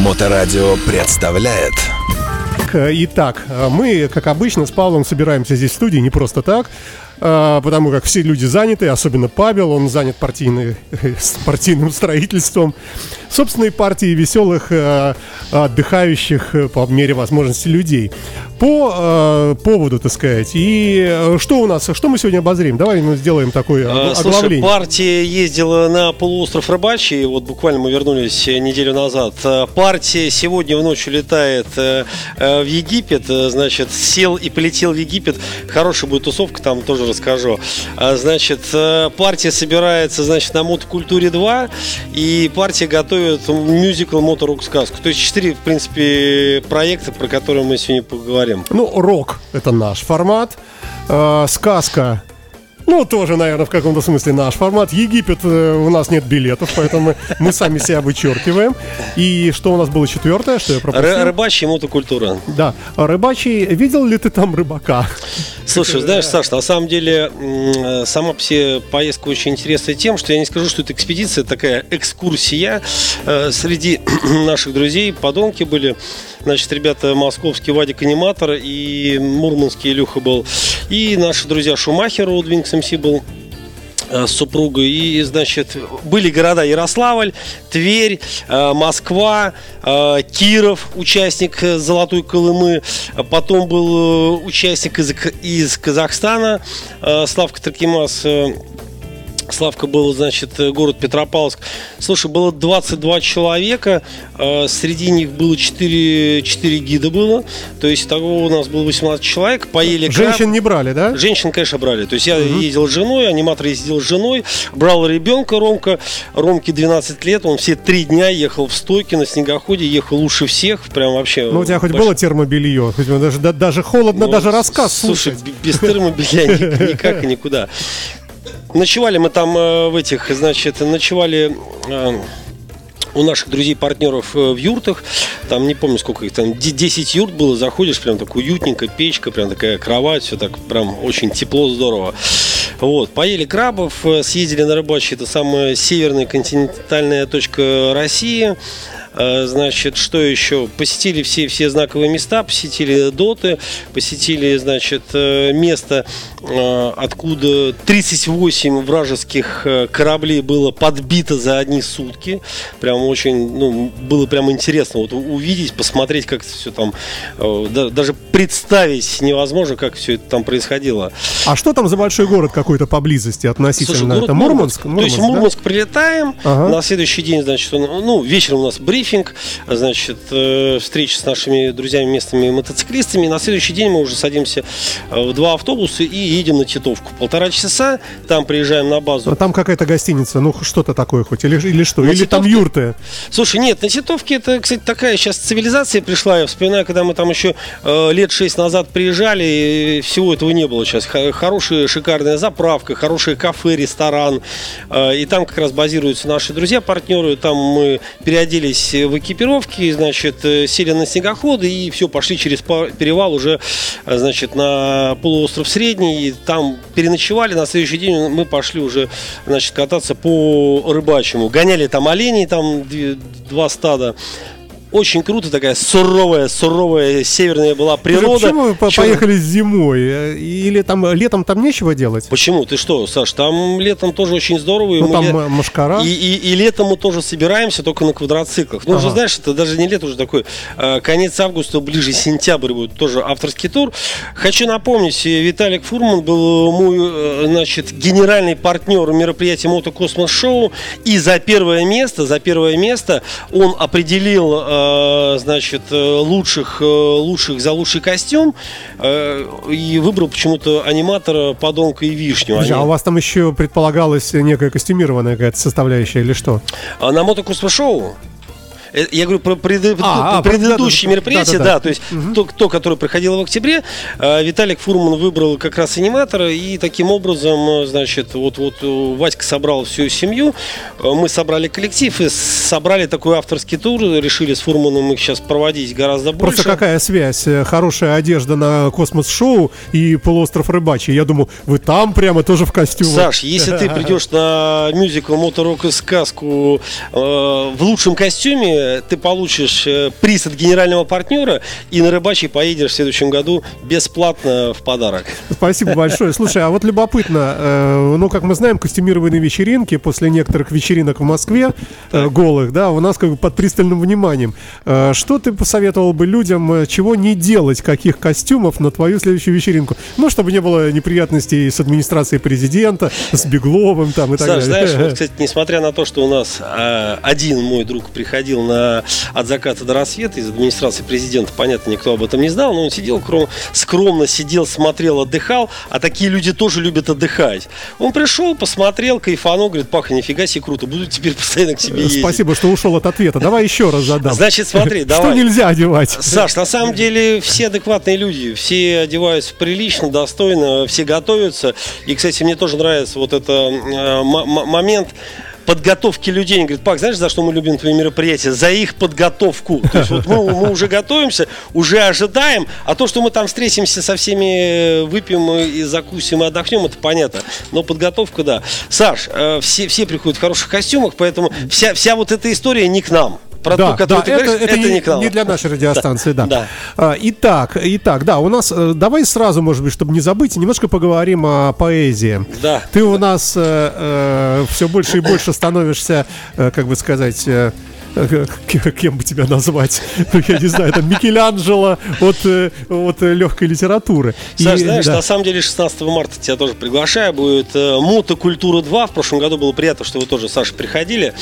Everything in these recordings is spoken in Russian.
Моторадио представляет. Итак, мы, как обычно, с Павлом собираемся здесь в студии не просто так, потому как все люди заняты, особенно Павел, он занят партийной, партийным строительством собственной партии веселых, э, отдыхающих э, по мере возможности людей. По э, поводу, так сказать, и что у нас, что мы сегодня обозрим? Давай мы сделаем такое оглавление. Слушай, партия ездила на полуостров Рыбачий, вот буквально мы вернулись неделю назад. Партия сегодня в ночь улетает в Египет, значит, сел и полетел в Египет. Хорошая будет тусовка, там тоже расскажу. А, значит, партия собирается, значит, на мотокультуре 2, и партия готовит мюзикл «Моторок сказку». То есть четыре, в принципе, проекта, про которые мы сегодня поговорим. Ну, рок – это наш формат. Э, сказка ну, тоже, наверное, в каком-то смысле наш формат. Египет э, у нас нет билетов, поэтому мы сами себя вычеркиваем. И что у нас было четвертое, что я пропустил? Рыбачья мотокультура. Да. Рыбачий. Видел ли ты там рыбака? Слушай, знаешь, Саш, на самом деле э, сама все поездка очень интересная тем, что я не скажу, что это экспедиция, такая экскурсия. Э, среди наших друзей подонки были. Значит, ребята московский Вадик Аниматор и мурманский Илюха был. И наши друзья Шумахер, Удвингс МС был э, с супругой. И, значит, были города Ярославль, Тверь, э, Москва, э, Киров, участник Золотой Колымы. Потом был участник из, из Казахстана, Славка Таркимас Славка был, значит, город Петропавловск. Слушай, было 22 человека, а среди них было 4, 4 гида было, то есть того у нас было 18 человек, поели Женщин краб. не брали, да? Женщин, конечно, брали. То есть я угу. ездил с женой, аниматор ездил с женой, брал ребенка Ромка, Ромке 12 лет, он все три дня ехал в стойке на снегоходе, ехал лучше всех, прям вообще. Ну у тебя хоть больш... было термобелье, хоть даже, даже холодно, ну, даже рассказ слушай, слушать. без термобелья никак и никуда. Ночевали мы там э, в этих, значит, ночевали э, у наших друзей-партнеров э, в юртах. Там, не помню, сколько их там, 10 юрт было. Заходишь, прям так уютненько, печка, прям такая кровать, все так прям очень тепло, здорово. Вот, поели крабов, съездили на рыбачье, это самая северная континентальная точка России. Э, значит, что еще? Посетили все, все знаковые места, посетили доты, посетили, значит, э, место, э, откуда 38 вражеских кораблей было подбито за одни сутки. Прям очень, ну, было прям интересно вот увидеть, посмотреть, как все там, даже представить невозможно, как все это там происходило. А что там за большой город какой-то поблизости относительно? Слушай, город это Мурманск? Мурманск? То есть Мурманск да? прилетаем, ага. на следующий день, значит, ну, вечером у нас брифинг, брифинг, значит, э, встреча с нашими друзьями местными мотоциклистами. На следующий день мы уже садимся э, в два автобуса и едем на Титовку. Полтора часа, там приезжаем на базу. А там какая-то гостиница, ну что-то такое хоть, или, или что? На или Титовке... там юрты? Слушай, нет, на Титовке это, кстати, такая сейчас цивилизация пришла. Я вспоминаю, когда мы там еще э, лет шесть назад приезжали, и всего этого не было сейчас. Хорошая, шикарная заправка, хорошее кафе, ресторан. Э, и там как раз базируются наши друзья, партнеры. Там мы переоделись в экипировке, значит, э, сели на снегоходы и все, пошли через перевал уже, э, значит, на полуостров Средний. И там переночевали, на следующий день мы пошли уже, значит, кататься по рыбачьему. Гоняли там оленей, там два стада очень круто, такая суровая, суровая северная была природа. Почему вы Черт... поехали зимой? Или там летом там нечего делать? Почему? Ты что, Саш, там летом тоже очень здорово. Ну, там лет... машкара. И, и, и летом мы тоже собираемся, только на квадроциклах. Ну, ага. уже знаешь, это даже не лето, уже такой э, конец августа, ближе сентябрь будет тоже авторский тур. Хочу напомнить, э, Виталик Фурман был мой, э, значит, генеральный партнер мероприятия Мотокосмос Шоу. И за первое место, за первое место он определил Э, значит, э, лучших, э, лучших за лучший костюм и выбрал почему-то аниматора подонка и вишню. Они... А у вас там еще предполагалась некая костюмированная какая-то составляющая или что? А на мотокосмо-шоу? Э, я говорю про пред... а, предыдущие да, мероприятия, да, да, да. то есть угу. то, то, которое проходило в октябре, э, Виталик Фурман выбрал как раз аниматора, и таким образом, э, значит, вот, вот Васька собрал всю семью, мы собрали коллектив и собрали такой авторский тур, решили с Фурманом их сейчас проводить гораздо больше. Просто какая связь? Хорошая одежда на космос-шоу и полуостров Рыбачий. Я думаю, вы там прямо тоже в костюме. Саш, если ты придешь на мюзикл «Моторок и сказку» в лучшем костюме, костюме ты получишь э, приз от генерального партнера и на рыбачий поедешь в следующем году бесплатно в подарок. Спасибо большое. Слушай, а вот любопытно, э, ну, как мы знаем, костюмированные вечеринки после некоторых вечеринок в Москве, э, голых, да, у нас как бы под пристальным вниманием. Э, что ты посоветовал бы людям, э, чего не делать, каких костюмов на твою следующую вечеринку? Ну, чтобы не было неприятностей с администрацией президента, с Бегловым там и так Саш, далее. знаешь, вот, кстати, несмотря на то, что у нас э, один мой друг приходил на от заката до рассвета из администрации президента, понятно, никто об этом не знал, но он сидел кром- скромно, сидел, смотрел, отдыхал, а такие люди тоже любят отдыхать. Он пришел, посмотрел, кайфанул, говорит, Паха, нифига себе круто, буду теперь постоянно к себе ездить. Спасибо, что ушел от ответа. Давай еще раз задам. Значит, смотри, Что давай. нельзя одевать? Саш, на самом деле все адекватные люди, все одеваются прилично, достойно, все готовятся. И, кстати, мне тоже нравится вот это э, момент подготовки людей. Они говорят, Пак, знаешь, за что мы любим твои мероприятия? За их подготовку. То есть вот мы, мы уже готовимся, уже ожидаем, а то, что мы там встретимся со всеми, э, выпьем и закусим и отдохнем, это понятно. Но подготовка, да. Саш, э, все, все приходят в хороших костюмах, поэтому вся, вся вот эта история не к нам. Про да, ту, которую да, ты это, говоришь, это не, не не для нашей радиостанции, да. Да. А, итак, итак, да, у нас, э, давай сразу, может быть, чтобы не забыть, немножко поговорим о поэзии. Да. Ты у нас все больше и больше становишься, э, как бы сказать, э, э, кем бы тебя назвать, ну, я не знаю, там Микеланджело от, э, от э, легкой литературы. И, Саш, знаешь, да. на самом деле 16 марта тебя тоже приглашаю. Будет э, Мотокультура 2. В прошлом году было приятно, что вы тоже, Саша, приходили.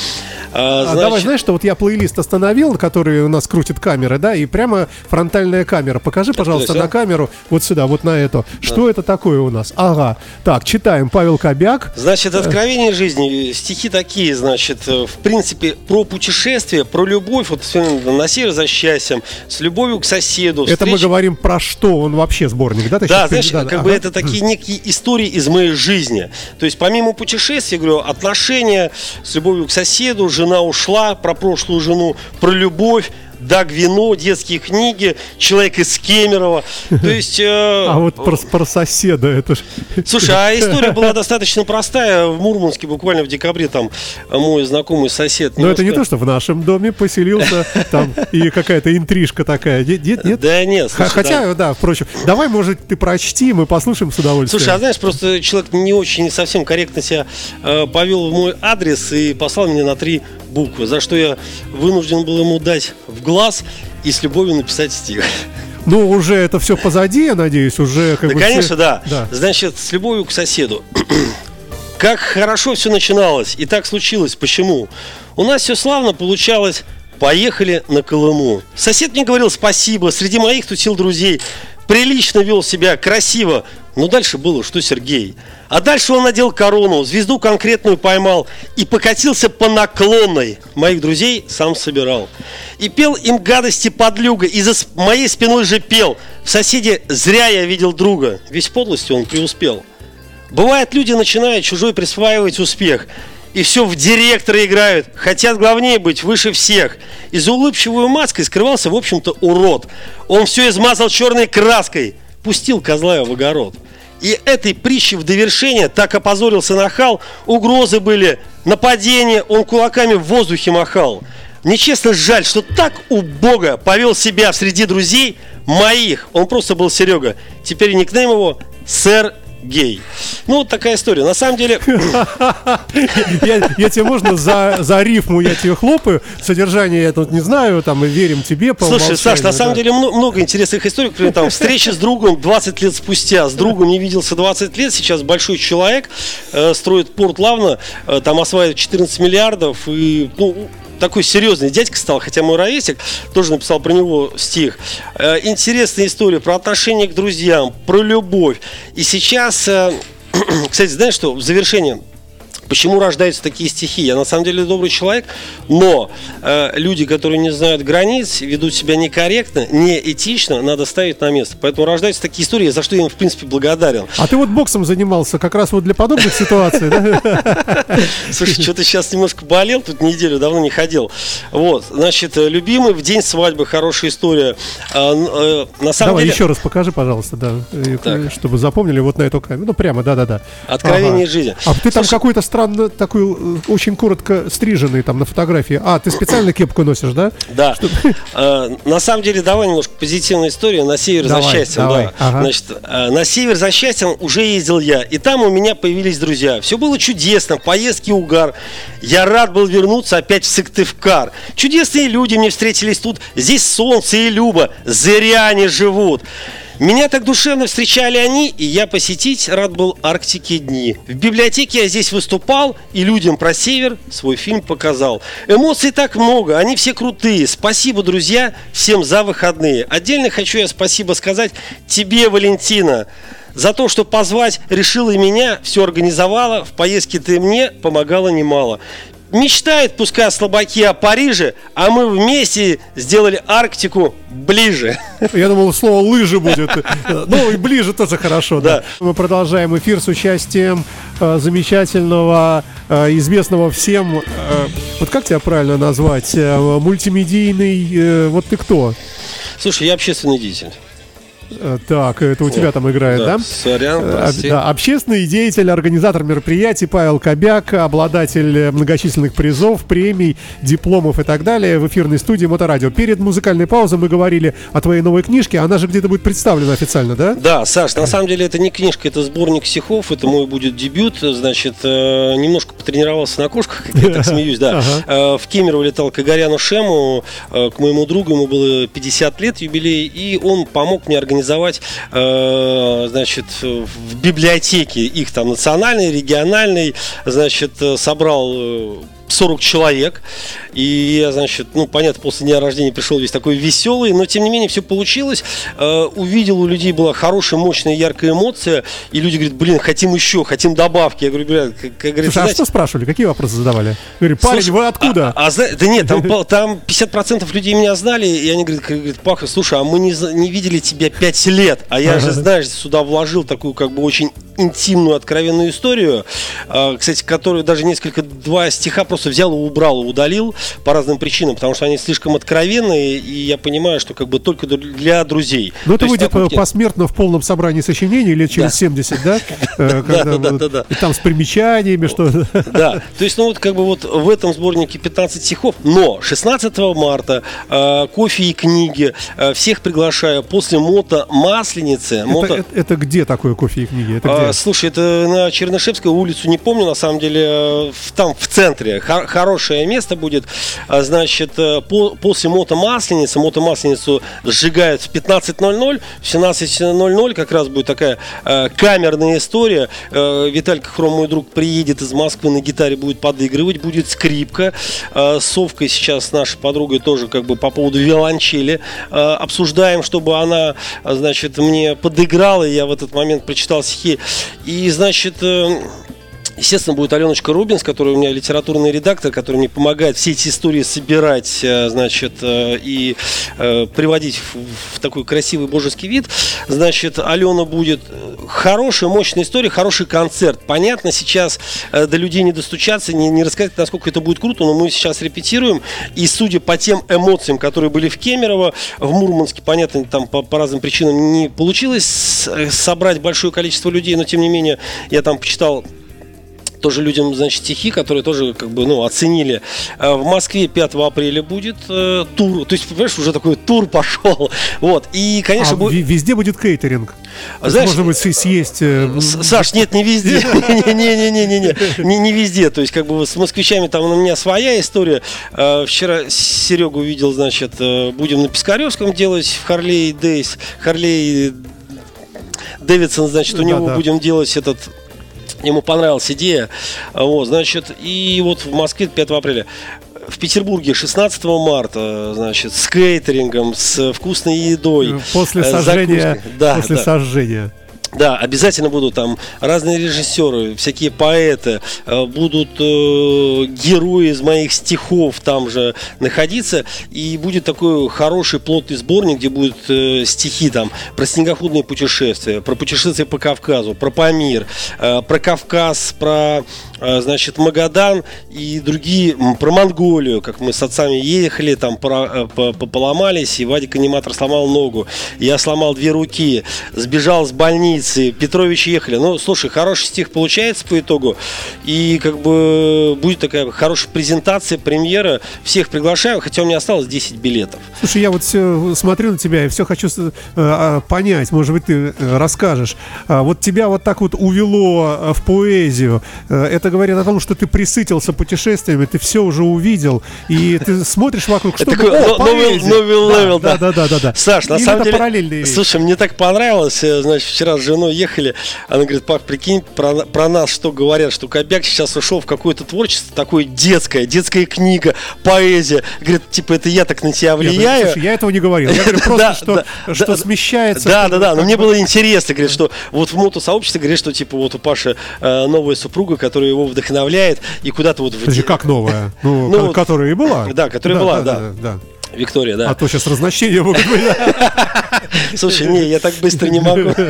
А, А значит, давай, знаешь, что вот я плейлист остановил, который у нас крутит камера, да, и прямо фронтальная камера. Покажи, пожалуйста, на камеру, вот сюда, вот на эту. Что это такое у нас? Ага. Так, читаем. Павел Кобяк. Значит, откровение жизни, стихи такие, значит, э, в принципе, про путешествие, про любовь, вот на север за счастьем, с любовью к соседу. Это мы говорим про что? Он вообще сборник, да? Ты Да, знаешь, перед- как ага. бы это такие некие истории из моей жизни. То есть помимо путешествий, говорю, отношения с любовью к соседу, жена ушла, про прошлую жену, про любовь, да, вино, детские книги, человек из Кемерово. То есть... э, А вот про, про соседа, это ж... Слушай, а история была достаточно простая. В Мурманске буквально в декабре там мой знакомый сосед... Но это не немножко- то, что в нашем доме поселился там и какая-то интрижка такая. Нет, нет, нет? Да нет, слушай, Хотя, да. да, впрочем. Давай, может, ты прочти, мы послушаем с удовольствием. Слушай, а знаешь, просто человек не очень, совсем корректно себя э, повел в мой адрес и послал меня на три буквы, за что я вынужден был ему дать в глаз и с любовью написать стих. Ну, уже это все позади, я надеюсь, уже как Да, бы все- конечно, да. да. Значит, с любовью к соседу. Как хорошо все начиналось, и так случилось. Почему? У нас все славно получалось. Поехали на Колыму. Сосед мне говорил спасибо, среди моих тусил друзей. Прилично вел себя, красиво. Но дальше было, что Сергей. А дальше он надел корону, звезду конкретную поймал и покатился по наклонной. Моих друзей сам собирал. И пел им гадости подлюга, и за моей спиной же пел. В соседе зря я видел друга, весь подлостью он преуспел. Бывает, люди начинают чужой присваивать успех. И все в директора играют. Хотят главнее быть, выше всех. И за улыбчивой маской скрывался, в общем-то, урод. Он все измазал черной краской. Пустил козла в огород. И этой притчи в довершение так опозорился нахал. Угрозы были, нападения, он кулаками в воздухе махал. Мне честно жаль, что так убого повел себя среди друзей моих. Он просто был Серега. Теперь никнейм его Сэр Гей. Ну, вот такая история. На самом деле, Я, тебе можно за, за рифму я тебе хлопаю. Содержание я тут не знаю, там и верим тебе по слушай, Саш, на самом деле мно- много интересных историй. Например, там встреча с другом 20 лет спустя. С другом не виделся 20 лет. Сейчас большой человек э, строит порт Лавна, э, там осваивает 14 миллиардов. И, ну, такой серьезный дядька стал, хотя мой ровесик тоже написал про него стих. Э, интересная история про отношение к друзьям, про любовь. И сейчас, э, кстати, знаешь что, в завершение Почему рождаются такие стихи? Я на самом деле добрый человек, но э, люди, которые не знают границ, ведут себя некорректно, неэтично, надо ставить на место. Поэтому рождаются такие истории, за что я им, в принципе, благодарен. А ты вот боксом занимался как раз вот для подобных ситуаций, да? Слушай, что-то сейчас немножко болел, тут неделю давно не ходил. Вот, значит, э, любимый в день свадьбы, хорошая история. А, э, на самом Давай деле, еще раз покажи, пожалуйста, да, чтобы запомнили вот на эту камеру. Ну, прямо, да-да-да. Откровение Ага. жизни. А ты там какую-то странную странно такой, э, очень коротко стриженный там на фотографии. А, ты специально кепку носишь, да? Да. Э, На самом деле, давай немножко позитивная история. На север за Давай, счастьем, давай. да. Ага. Значит, э, на север за счастьем уже ездил я. И там у меня появились друзья. Все было чудесно, поездки угар. Я рад был вернуться опять в Сыктывкар. Чудесные люди мне встретились тут. Здесь солнце и Люба. Зря они живут. Меня так душевно встречали они, и я посетить рад был Арктики дни. В библиотеке я здесь выступал, и людям про север свой фильм показал. Эмоций так много, они все крутые. Спасибо, друзья, всем за выходные. Отдельно хочу я спасибо сказать тебе, Валентина, за то, что позвать решила и меня, все организовала, в поездке ты мне помогала немало. Мечтает пускай слабаки о Париже, а мы вместе сделали Арктику ближе. Я думал, слово лыжи будет. Ну, и ближе тоже хорошо, да. Мы продолжаем эфир с участием э, замечательного, э, известного всем, э, вот как тебя правильно назвать, мультимедийный, вот ты кто? Слушай, я общественный деятель. Э, Так, это у тебя там играет, да? Сорян, Э, прости. да, общественный деятель, организатор мероприятий Павел Кобяк, обладатель э, многочисленных призов, премий, дипломов и так далее в эфирной студии Моторадио. Перед музыкальной паузой мы говорили о твоей новой книжке, она же где-то будет представлена официально, да? Да, Саш, на самом деле это не книжка, это сборник стихов, это мой будет дебют, значит, немножко потренировался на кошках, как я так смеюсь, да. В Кемерово летал к Игоряну Шему, к моему другу, ему было 50 лет юбилей, и он помог мне организовать, э, значит, в библиотеке их там национальной, региональной, значит, э, собрал э, 40 человек. И я, значит, ну, понятно, после дня рождения пришел весь такой веселый, но тем не менее все получилось. Э, увидел у людей была хорошая, мощная, яркая эмоция, и люди говорят, блин, хотим еще, хотим добавки. Я говорю, блядь, как, как говорится, Слушай, а что спрашивали? Какие вопросы задавали? Говорю, парень, Слушай, вы откуда? А, а да нет, там, там 50% людей меня знали, и они говорят, говорят, Паха, слушай, а мы не, не видели тебя 5 лет, а я же, знаешь, сюда вложил такую как бы очень интимную, откровенную историю, а, кстати, которую даже несколько, два стиха просто взял и убрал, и удалил по разным причинам, потому что они слишком откровенные, и я понимаю, что как бы только для друзей. Ну, это выйдет вокруг э, посмертно в полном собрании сочинений лет через Да. 70, да? Э, да, да, да. И там с примечаниями, что... Да, то есть, ну вот как бы вот в этом сборнике 15 стихов, но 16 марта э, кофе и книги всех приглашаю после мото масленицы. Это, где такое кофе и книги? А, слушай, это на Чернышевской улицу, не помню, на самом деле, там в центре. Хо- хорошее место будет. А, Значит, э, по- после мото-масленицы, мото-масленицу сжигают в 15.00, в 17.00 как раз будет такая э, камерная история. Э, Виталька Хром, мой друг, приедет из Москвы на гитаре, будет подыгрывать, будет скрипка. Э, С Совкой сейчас с нашей подругой тоже как бы по поводу виолончели э, обсуждаем, чтобы она, значит, мне подыграла, я в этот момент прочитал стихи. И, значит, э, Естественно, будет Аленочка Рубинс, которая у меня литературный редактор, который мне помогает все эти истории собирать, э, значит, э, и э, приводить в, такой красивый божеский вид. Значит, Алена будет хорошая, мощная история, хороший концерт. Понятно, сейчас до людей не достучаться, не, не рассказать, насколько это будет круто, но мы сейчас репетируем. И судя по тем эмоциям, которые были в Кемерово, в Мурманске, понятно, там по, по разным причинам не получилось собрать большое количество людей, но тем не менее я там почитал тоже людям, значит, стихи, которые тоже, как бы, ну, оценили. Э, В Москве 5 апреля будет э, тур, то есть, понимаешь, уже такой тур пошел. Вот, и, конечно, А, будет... везде будет кейтеринг. Знаешь, будет с- съесть... э, Саш, нет, не везде. Не-не-не-не-не. Не везде. То есть, как бы с москвичами там у меня своя история. Э, Вчера Серегу увидел, значит, будем на Пискаревском делать в Харлей Дейс. Харлей Дэвидсон, значит, у него Да-да. будем делать этот Ему понравилась идея. Вот, значит, и вот в Москве 5 апреля. В Петербурге 16 марта, значит, с кейтерингом, с вкусной едой. После э, сожжения. закуской. Да, После да. сожжения. Да, обязательно будут там разные режиссеры, всякие поэты, э, будут э, герои из моих стихов там же находиться, и будет такой хороший плотный сборник, где будут э, стихи там про снегоходные путешествия, про путешествия по Кавказу, про Памир, э, про Кавказ, про значит Магадан и другие, про Монголию, как мы с отцами ехали, там э, по- по- поломались, и Вадик аниматор сломал ногу, я сломал две руки, сбежал с больницы, границы, Петровичи ехали. Ну, слушай, хороший стих получается по итогу. И как бы будет такая хорошая презентация, премьера. Всех приглашаю, хотя у меня осталось 10 билетов. Слушай, я вот все смотрю на тебя и все хочу э, а, понять, может быть, ты э, расскажешь. А, вот тебя вот так вот увело в поэзию. Э, это говорит о том, что ты пресытился путешествиями, ты все уже увидел, и ты смотришь вокруг, что Это такой О, но- новый, поэзия!» новый Да, level, да, да, да, да, да. Саш, на самом деле, параллельные слушай, мне так понравилось, э, значит, вчера с женой ехали, она говорит, пап, прикинь, про, про нас что говорят, что Кобяк сейчас ушел в какое-то творчество такое детское, детская книга, поэзия. Говорит, типа, это я так на тебя влияю. слушай, я этого не говорил. Я говорю просто, Да, что, что смещается. Да, да, да. Но мне бы- было интересно, говорит, что вот в мотосообществе говорит, что типа вот у Паши э, новая супруга, которая его вдохновляет, и куда-то вот в Подожди, как новая? Ну, Ну, которая и была. Да, которая была, да. Виктория, да. А то сейчас разночтения могут быть. Слушай, не, я так быстро не могу.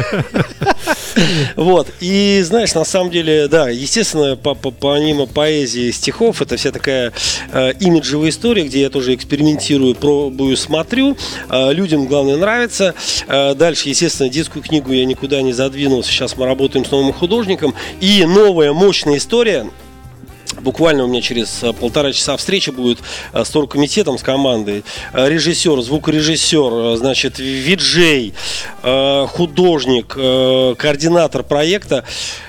Вот. И знаешь, на самом деле, да, естественно, по- по- помимо поэзии стихов, это вся такая э, имиджевая история, где я тоже экспериментирую, пробую, смотрю. Э, людям, главное, нравится. Э, дальше, естественно, детскую книгу я никуда не задвинул. Сейчас мы работаем с новым художником. И новая мощная история. Буквально у меня через э, полтора часа встреча будет э, с торгкомитетом, с командой. Э, Режиссер, звукорежиссер, значит, виджей, художник, координатор проекта.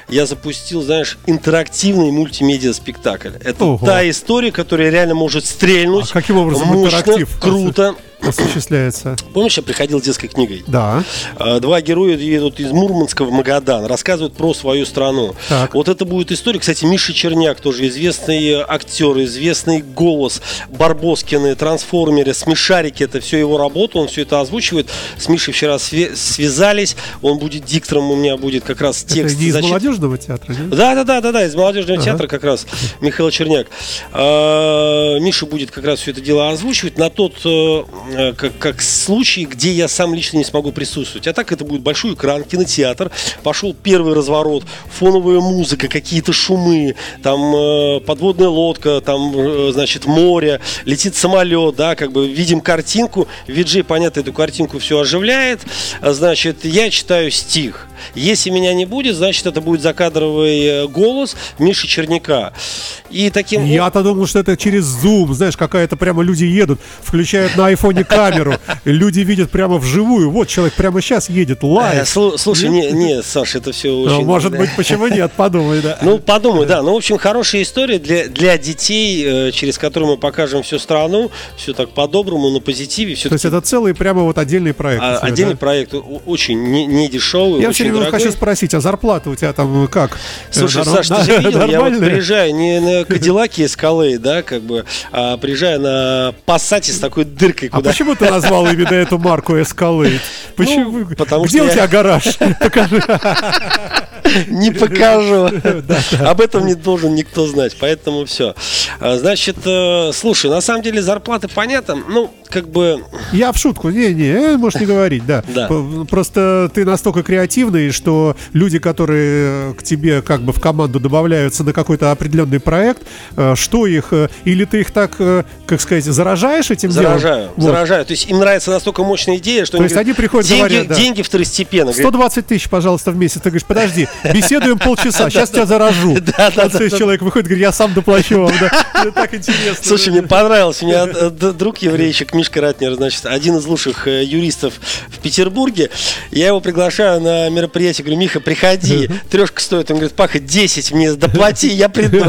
Я запустил, знаешь, интерактивный мультимедиа-спектакль. Это Ого. та история, которая реально может стрельнуть. А каким образом мощно, интерактив? круто. Осуществляется. Помнишь, я приходил с детской книгой? Да. А, Два героя едут из Мурманска в Магадан, рассказывают про свою страну. Так. Вот это будет история. Кстати, Миша Черняк тоже известный актер, известный голос. Барбоскины, трансформеры, смешарики. Это все его работа, он все это озвучивает. С Мишей вчера связались. Он будет диктором, у меня будет как раз текст. Это не из зачем- молодежного театра, нет? да, да, да, да, да, из молодежного Ага. театра как раз Михаил Черняк. А, Миша будет как раз все это дело озвучивать на тот э, как, как случай, где я сам лично не смогу присутствовать. А так это будет большой экран, кинотеатр. Пошел первый разворот, фоновая музыка, какие-то шумы, там э, подводная лодка, там, э, значит, море, летит самолет, да, как бы видим картинку. Виджей, понятно, эту картинку все оживляет. Значит, я читаю стих. Если меня не будет, значит, это будет закадровый э, голос Миши Черняка. И таким... Я-то думал, что это через Zoom, знаешь, какая-то прямо люди едут, включают на айфоне камеру, люди видят прямо вживую. Вот человек прямо сейчас едет, Э, live. слу- Слушай, не, не, Саша, это все Ну, очень... Может быть, почему нет, подумай, да. Ну, подумай, да. Ну, в общем, хорошая история для, для детей, э, через которую мы покажем всю страну, все так по-доброму, на позитиве. Все То есть это целый прямо вот отдельный проект. тебя, отдельный да? проект, очень не, не дешевый, Я время дорогой. хочу спросить, а зарплата у тебя там как? Слушай, Э, Саш, ты нар- же видел, я вот приезжаю не на Кадиллаке Эскалей, да, как бы, а приезжаю на Пассате с такой дыркой, А куда... почему ты назвал именно эту марку Escalade? Почему? Ну, потому Где что у я- тебя гараж? Покажи. Не покажу. Об этом не должен никто знать, поэтому все. Значит, э, слушай, на самом деле зарплаты понятно, ну, как бы... Я в шутку, не-не, э, можешь не говорить, да. Просто ты настолько креативный, что люди, которые к тебе как бы в команду добавляются на какой-то определенный проект, э, что их, э, или ты их так, э, как сказать, заражаешь этим Заражаю, заражаю. То есть им нравится настолько мощная идея, что То есть они приходят, говорят, деньги второстепенно. Говорят, 120 тысяч, пожалуйста, в месяц. Ты говоришь, подожди, беседуем полчаса, сейчас тебя заражу. Да, да, да. человек выходит, говорит, я сам доплачу вам. Это так интересно. Слушай, мне понравилось. У меня э, друг еврейчик Мишка Ратнер, значит, один из лучших э, юристов в Петербурге. Я его приглашаю на мероприятие. Говорю, Миха, приходи. Трешка стоит. Он говорит, Паха, 10 мне доплати, я приду.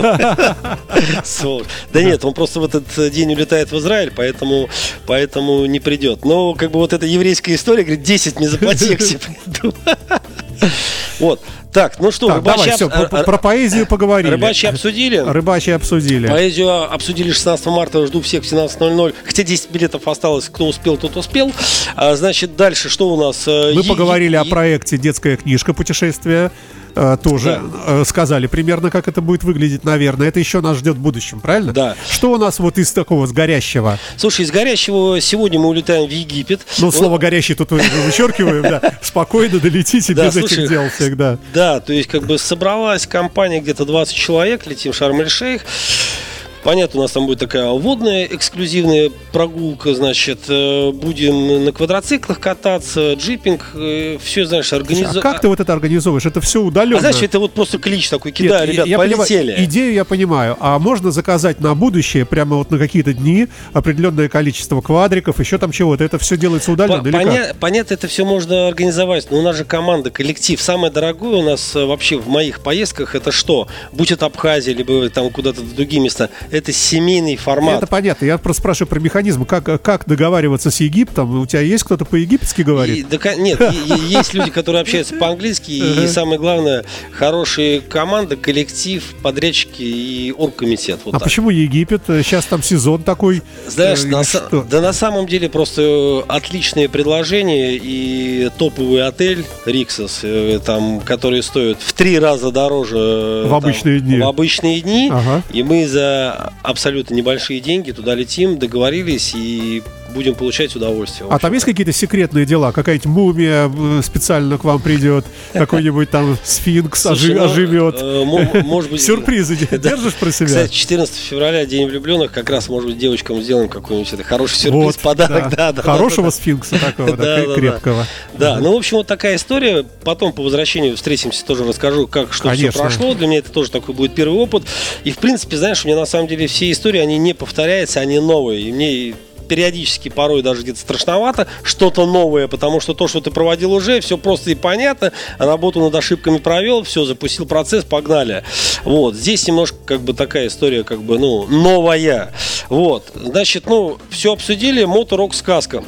Да нет, он просто в этот день улетает в Израиль, поэтому, поэтому не придет. Но как бы вот эта еврейская история, говорит, 10 мне заплати, я к тебе приду. Вот. Так, ну что, Так, рыбачи давай, все, об- про, про поэзию поговорили. рыбачи обсудили? Рыбачи обсудили. Поэзию обсудили 16 марта, жду всех в 17.00. Хотя 10 билетов осталось, кто успел, тот успел. А, значит, дальше что у нас? Э, Мы е- поговорили е- о проекте «Детская книжка. Путешествие». Э, Тоже э, сказали примерно, как это будет выглядеть, наверное. Это еще нас ждет в будущем, правильно? Да. Что у нас вот из такого, с горящего? Слушай, из горящего сегодня мы улетаем в Египет. Ну, Вот- слово «горящий» тут вы- вычеркиваем, да. Спокойно долетите, Да, без этих дел всегда. Да, то есть как бы собралась компания где-то 20 человек, летим в Шарм-эль-Шейх. Понятно, у нас там будет такая водная эксклюзивная прогулка, значит, э, будем на квадроциклах кататься, джипинг, э, все, знаешь, А организовать. как ты вот это организовываешь? Это все удаленно. А знаешь, это вот просто клич такой, кидаю, Нет, ребят, я понимаю, полетели. идею я понимаю. А можно заказать на будущее, прямо вот на какие-то дни, определенное количество квадриков, еще там чего-то. Это все делается удаленно По- или как? поня- Понятно, это все можно организовать, но у нас же команда, коллектив. Самое дорогое у нас э, вообще в моих поездках это что? Будь это Абхазия, либо там куда-то в другие места, это семейный формат. Это понятно. Я просто спрашиваю про механизм. Как, как договариваться с Египтом? У тебя есть кто-то по-египетски И, говорит? да, ко- нет, и- и есть люди, которые общаются по-английски, и самое главное, хорошая команда, коллектив, подрядчики и оргкомитет. Вот а так. почему Египет? Сейчас там сезон такой. Знаешь, Э, на что? да на самом деле просто отличные предложения и топовый отель Риксос, э, там, который стоит в три раза дороже э, В там, обычные дни. В обычные дни. Ага. И мы за абсолютно небольшие деньги туда летим, договорились и будем получать удовольствие. А там есть какие-то секретные дела? Какая-нибудь мумия э, специально к вам придет? Какой-нибудь там сфинкс Слушай, ну, оживет? э, мо- может быть, Сюрпризы держишь про себя? Кстати, 14 февраля, День влюбленных, как раз, может быть, девочкам сделаем какой-нибудь это, хороший сюрприз, подарок. да. Да, Хорошего сфинкса такого, крепкого. Да, ну, в общем, вот такая история. Потом по возвращению встретимся, тоже расскажу, как что все прошло. Для меня это тоже такой будет первый опыт. И, в принципе, знаешь, у меня на самом деле все истории, они не повторяются, они новые. И мне периодически порой даже где-то страшновато что-то новое, потому что то, что ты проводил уже, все просто и понятно, работу над ошибками провел, все, запустил процесс, погнали. Вот, здесь немножко как бы такая история, как бы, ну, новая. Вот, значит, ну, все обсудили, моторок сказка.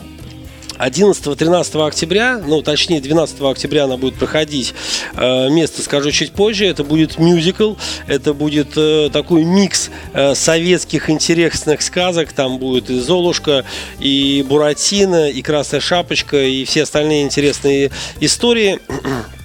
11-13 октября, ну точнее 12 октября она будет проходить. Э, место скажу чуть позже. Это будет мюзикл, это будет э, такой микс э, советских интересных сказок. Там будет и Золушка, и Буратино, и Красная Шапочка, и все остальные интересные истории.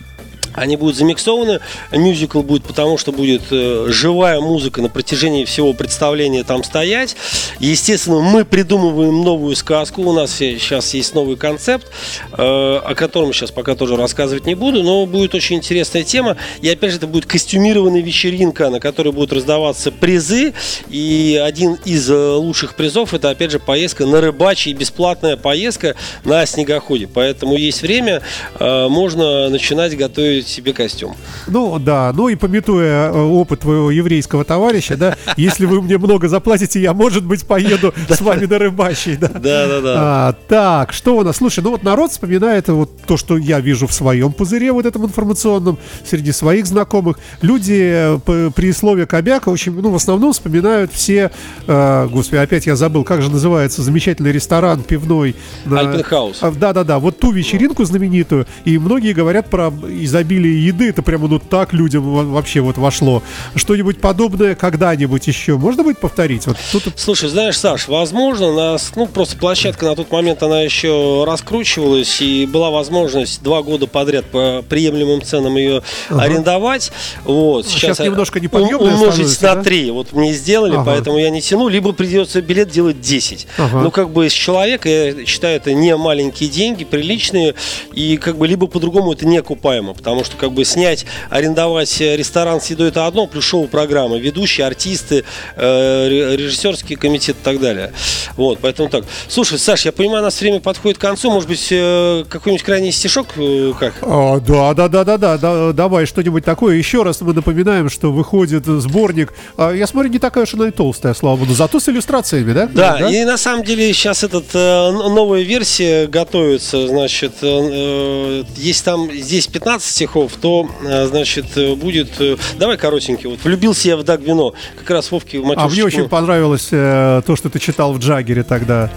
Они будут замиксованы. Мюзикл будет потому, что будет э, живая музыка на протяжении всего представления там стоять. Естественно, мы придумываем новую сказку. У нас сейчас есть новый концепт, э, о котором сейчас пока тоже рассказывать не буду, но будет очень интересная тема. И опять же, это будет костюмированная вечеринка, на которой будут раздаваться призы. И один из э, лучших призов это опять же поездка на рыбачьи, бесплатная поездка на снегоходе. Поэтому есть время, э, можно начинать готовить себе костюм. Ну да, ну и пометуя э, опыт твоего еврейского товарища, да, если вы мне много заплатите, я, может быть, поеду с вами на рыбачий, да. Да, да, да. А, так, что у нас? Слушай, ну вот народ вспоминает вот то, что я вижу в своем пузыре вот этом информационном, среди своих знакомых. Люди э, при слове «кобяка» очень, ну, в основном вспоминают все, э, господи, опять я забыл, как же называется замечательный ресторан пивной. Альпенхаус. Да-да-да, вот ту вечеринку знаменитую, и многие говорят про изобилие еды, это прямо ну так людям во- вообще вот вошло. Что-нибудь подобное когда-нибудь еще можно будет повторить? Вот тут Слушай, знаешь, Саш, возможно, нас, ну, просто площадка на тот момент, она еще раскручивалась, и была возможность два года подряд по приемлемым ценам ее арендовать. Вот, сейчас а, немножко неподъемная Умножить на да? Вот мне сделали, Ага. поэтому я не тяну, либо придется билет делать 10. Ага. Ну, как бы с человека, я считаю, это не маленькие деньги, приличные, и как бы либо по-другому это не окупаемо, потому что как бы снять, арендовать э, ресторан с едой это одно, плюс шоу-программы, ведущие, артисты, э, ре- режиссерский комитет и так далее. Вот, поэтому так. Слушай, Саш, я понимаю, у нас время подходит к концу, может быть, э, какой-нибудь крайний стишок, э, как? А, да, да, да, да, да, да, давай что-нибудь такое. Еще раз мы напоминаем, что выходит сборник. А, я смотрю, не такая уж она и толстая, слава богу, зато с иллюстрациями, да? Да, и на самом деле сейчас этот э, новая версия готовится, значит, э, есть там здесь 15 стихов, то, э, значит, э, будет, э, давай коротенький, вот влюбился я в Дагвино, как раз Вовки в А мне очень понравилось э, то, что ты читал в Джаггере тогда.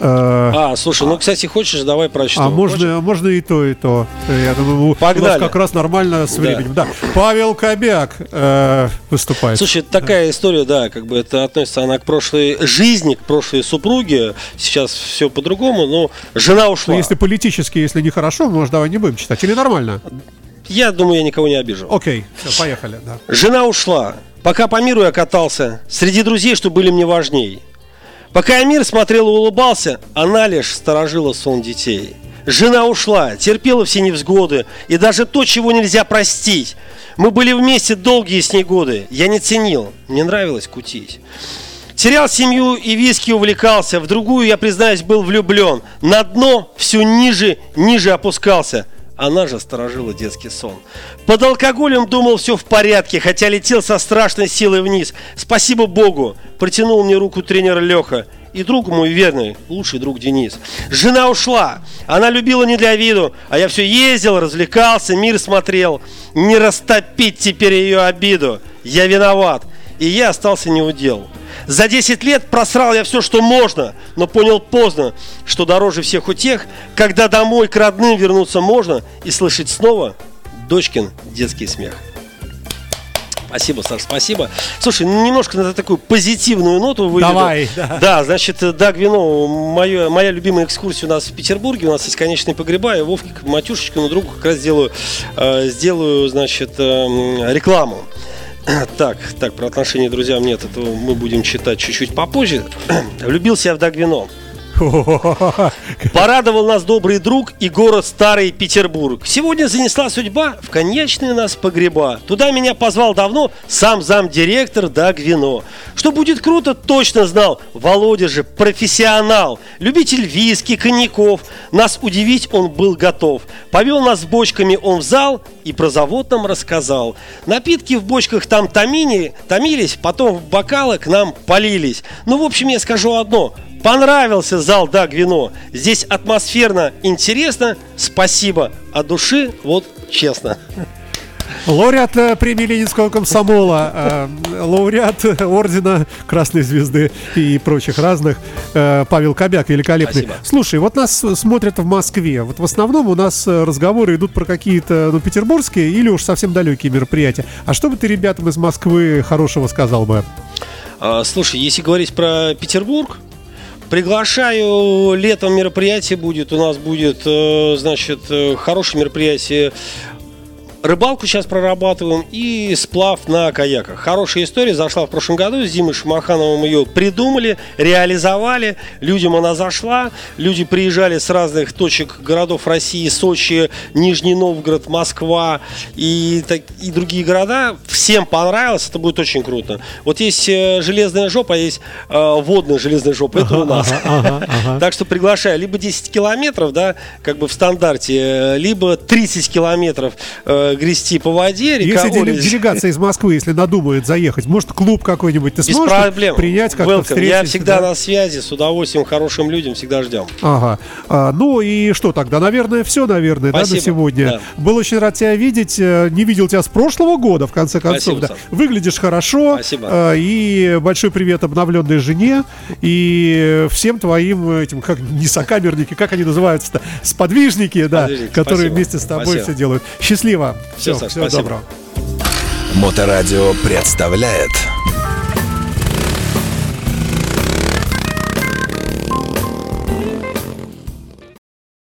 А, слушай, ну, кстати, хочешь, давай прочтем. А можно, можно и то, и то. Я думаю, у- у Погнали. нас как раз нормально с Да. временем. Да. Павел Кобяк э, выступает. Слушай, такая история, да, как бы это относится она к прошлой жизни, к прошлой супруге. Сейчас все по-другому, но жена Ну, ушла. если политически, если нехорошо, может, давай не будем читать. Или нормально? Я думаю, я никого не обижу. Окей, все, поехали. Да. Жена ушла. Пока по миру я катался, среди друзей, что были мне важней. Пока я мир смотрел и улыбался, она лишь сторожила сон детей. Жена ушла, терпела все невзгоды, и даже то, чего нельзя простить. Мы были вместе долгие с ней годы, я не ценил, мне нравилось кутить. Терял семью и виски увлекался, в другую, я признаюсь, был влюблен. На дно все ниже, ниже опускался. Она же сторожила детский сон. Под алкоголем думал все в порядке, хотя летел со страшной силой вниз. Спасибо Богу, протянул мне руку тренер Леха и друг мой верный, лучший друг Денис. Жена ушла, она любила не для виду, а я все ездил, развлекался, мир смотрел. Не растопить теперь ее обиду, я виноват, и я остался неудел. За 10 лет просрал я все, что можно, но понял поздно, что дороже всех утех, когда домой к родным вернуться можно и слышать снова дочкин детский смех. Спасибо, Саш, спасибо. Слушай, немножко на такую позитивную ноту выведу. Давай, да. Да, значит, да, Гвино, моя, моя любимая экскурсия у нас в Петербурге, у нас есть конечные погреба, и Вовке Матюшечку на другу как раз сделаю, э, сделаю, значит, э, рекламу. Так, так, про отношения друзьям нет, это мы будем читать чуть-чуть попозже. Влюбился я в Дагвино. Порадовал нас добрый друг и город Старый Петербург. Сегодня занесла судьба в конечные нас погреба. Туда меня позвал давно сам замдиректор Дагвино. Что будет круто, точно знал. Володя же профессионал, любитель виски, коньяков. Нас удивить он был готов. Повел нас с бочками он в зал и про завод нам рассказал. Напитки в бочках там томини, томились, потом в бокалы к нам полились. Ну, в общем, я скажу одно. Понравился зал «Да, Гвино». Здесь атмосферно, интересно. Спасибо. От души, вот честно. Лауреат э, премии Ленинского комсомола, э, лауреат ордена Красной Звезды и прочих разных, э, Павел Кобяк, великолепный. Спасибо. Слушай, вот нас смотрят в Москве. Вот в основном у нас разговоры идут про какие-то ну, петербургские или уж совсем далекие мероприятия. А что бы ты ребятам из Москвы хорошего сказал бы? А, слушай, если говорить про Петербург, приглашаю летом мероприятие будет. У нас будет, э, значит, э, хорошее мероприятие. Рыбалку сейчас прорабатываем и сплав на каяках. Хорошая история, зашла в прошлом году, с Димой Шамахановым ее придумали, реализовали, людям она зашла, люди приезжали с разных точек городов России, Сочи, Нижний Новгород, Москва и, так- и другие города, всем понравилось, это будет очень круто. Вот есть э, железная жопа, а есть э, водная железная жопа, это у нас. Ага, ага. Так что приглашаю либо 10 километров, да, как бы в стандарте, э, либо 30 километров э, грести по воде, река Если делегация из Москвы, если надумает заехать, может клуб какой-нибудь, ты Без сможешь проблем. принять как-то встретить? Я всегда да? на связи, с удовольствием, хорошим людям всегда ждем. Ага. А, ну и что тогда? Наверное, все, наверное, да, на Спасибо. сегодня. Да. Был очень рад тебя видеть. Э, Не видел тебя с прошлого года, в конце концов. Спасибо, да. Саш. Выглядишь хорошо. Спасибо. А, И большой привет обновленной жене и всем твоим этим, как не сокамерники, как они называются-то, сподвижники, да, Сподвижники, которые спасибо. вместе с тобой Спасибо. все делают. Счастливо. Всё, Всё, Саш, всего спасибо. доброго. Моторадио представляет